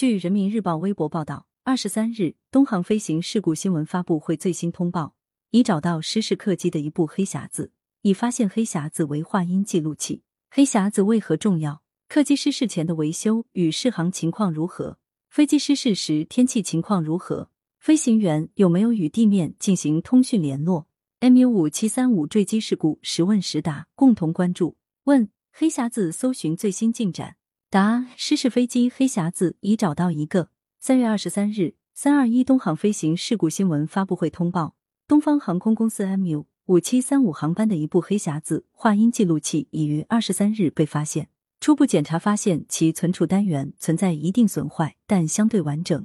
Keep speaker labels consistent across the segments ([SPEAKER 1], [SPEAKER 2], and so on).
[SPEAKER 1] 据人民日报微博报道，二十三日，东航飞行事故新闻发布会最新通报，已找到失事客机的一部黑匣子，已发现黑匣子为话音记录器。黑匣子为何重要？客机失事前的维修与试航情况如何？飞机失事时天气情况如何？飞行员有没有与地面进行通讯联络？MU 五七三五坠机事故实问实答，共同关注。问：黑匣子搜寻最新进展。答：失事飞机黑匣子已找到一个。三月二十三日，三二一东航飞行事故新闻发布会通报，东方航空公司 MU 五七三五航班的一部黑匣子话音记录器已于二十三日被发现。初步检查发现，其存储单元存在一定损坏，但相对完整，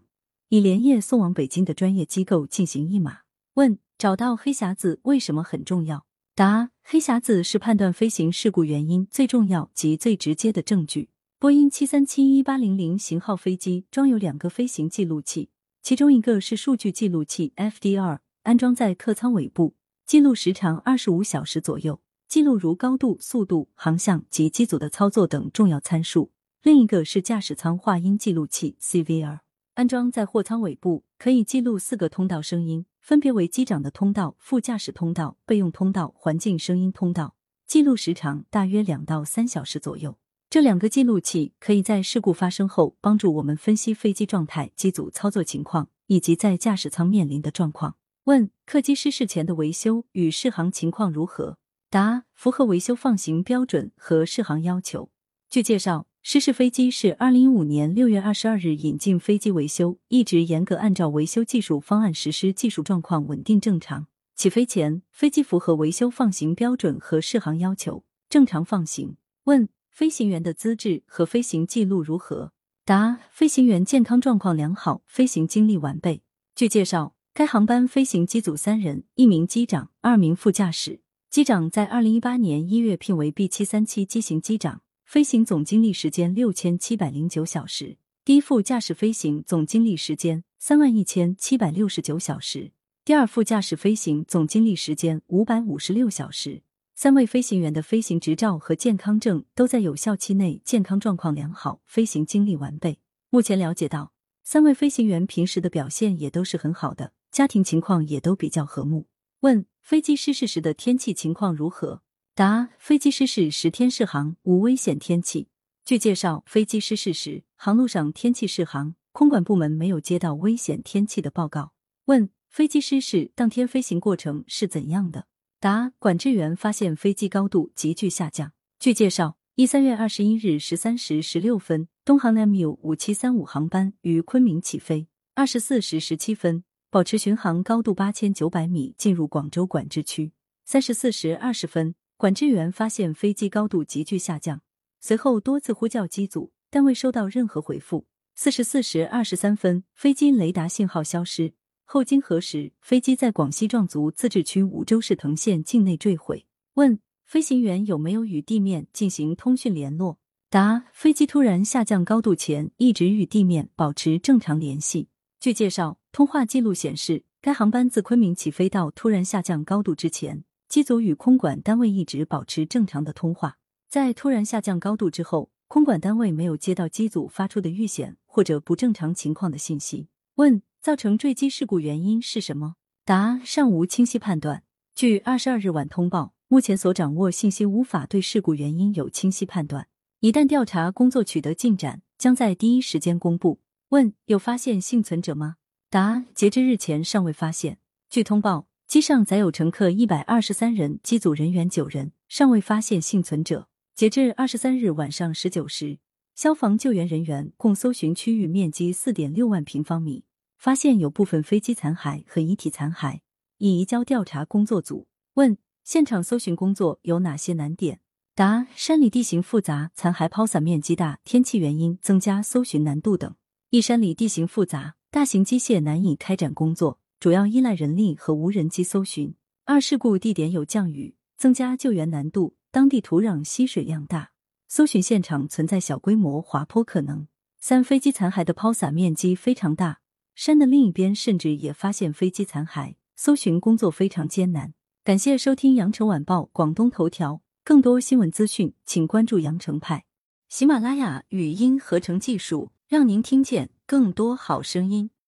[SPEAKER 1] 已连夜送往北京的专业机构进行译码。问：找到黑匣子为什么很重要？答：黑匣子是判断飞行事故原因最重要及最直接的证据。波音七三七一八零零型号飞机装有两个飞行记录器，其中一个是数据记录器 FDR，安装在客舱尾部，记录时长二十五小时左右。记录如高度、速度、航向及机组的操作等重要参数。另一个是驾驶舱话音记录器 CVR，安装在货舱尾部，可以记录四个通道声音，分别为机长的通道、副驾驶通道、备用通道、环境声音通道。记录时长大约两到三小时左右。这两个记录器可以在事故发生后帮助我们分析飞机状态、机组操作情况以及在驾驶舱面临的状况。问：客机失事前的维修与适航情况如何？答：符合维修放行标准和适航要求。据介绍，失事飞机是二零一五年六月二十二日引进飞机维修，一直严格按照维修技术方案实施，技术状况稳定正常。起飞前，飞机符合维修放行标准和适航要求，正常放行。问：飞行员的资质和飞行记录如何？答：飞行员健康状况良好，飞行经历完备。据介绍，该航班飞行机组三人，一名机长，二名副驾驶。机长在二零一八年一月聘为 B 七三七机型机长，飞行总经历时间六千七百零九小时。第一副驾驶飞行总经历时间三万一千七百六十九小时，第二副驾驶飞行总经历时间五百五十六小时。三位飞行员的飞行执照和健康证都在有效期内，健康状况良好，飞行经历完备。目前了解到，三位飞行员平时的表现也都是很好的，家庭情况也都比较和睦。问。飞机失事时的天气情况如何？答：飞机失事十天适航，无危险天气。据介绍，飞机失事时航路上天气适航，空管部门没有接到危险天气的报告。问：飞机失事当天飞行过程是怎样的？答：管制员发现飞机高度急剧下降。据介绍，一三月二十一日十三时十六分，东航 MU 五七三五航班于昆明起飞，二十四时十七分。保持巡航高度八千九百米，进入广州管制区。三十四时二十分，管制员发现飞机高度急剧下降，随后多次呼叫机组，但未收到任何回复。四十四时二十三分，飞机雷达信号消失，后经核实，飞机在广西壮族自治区梧州市藤县境内坠毁。问：飞行员有没有与地面进行通讯联络？答：飞机突然下降高度前，一直与地面保持正常联系。据介绍。通话记录显示，该航班自昆明起飞到突然下降高度之前，机组与空管单位一直保持正常的通话。在突然下降高度之后，空管单位没有接到机组发出的遇险或者不正常情况的信息。问：造成坠机事故原因是什么？答：尚无清晰判断。据二十二日晚通报，目前所掌握信息无法对事故原因有清晰判断。一旦调查工作取得进展，将在第一时间公布。问：有发现幸存者吗？答：截至日前尚未发现。据通报，机上载有乘客一百二十三人，机组人员九人，尚未发现幸存者。截至二十三日晚上十九时，消防救援人员共搜寻区域面积四点六万平方米，发现有部分飞机残骸和遗体残骸，已移交调查工作组。问：现场搜寻工作有哪些难点？答：山里地形复杂，残骸抛散面积大，天气原因增加搜寻难度等。一山里地形复杂。大型机械难以开展工作，主要依赖人力和无人机搜寻。二事故地点有降雨，增加救援难度。当地土壤吸水量大，搜寻现场存在小规模滑坡可能。三飞机残骸的抛洒面积非常大，山的另一边甚至也发现飞机残骸，搜寻工作非常艰难。感谢收听羊城晚报广东头条，更多新闻资讯，请关注羊城派。喜马拉雅语音合成技术，让您听见。更多好声音。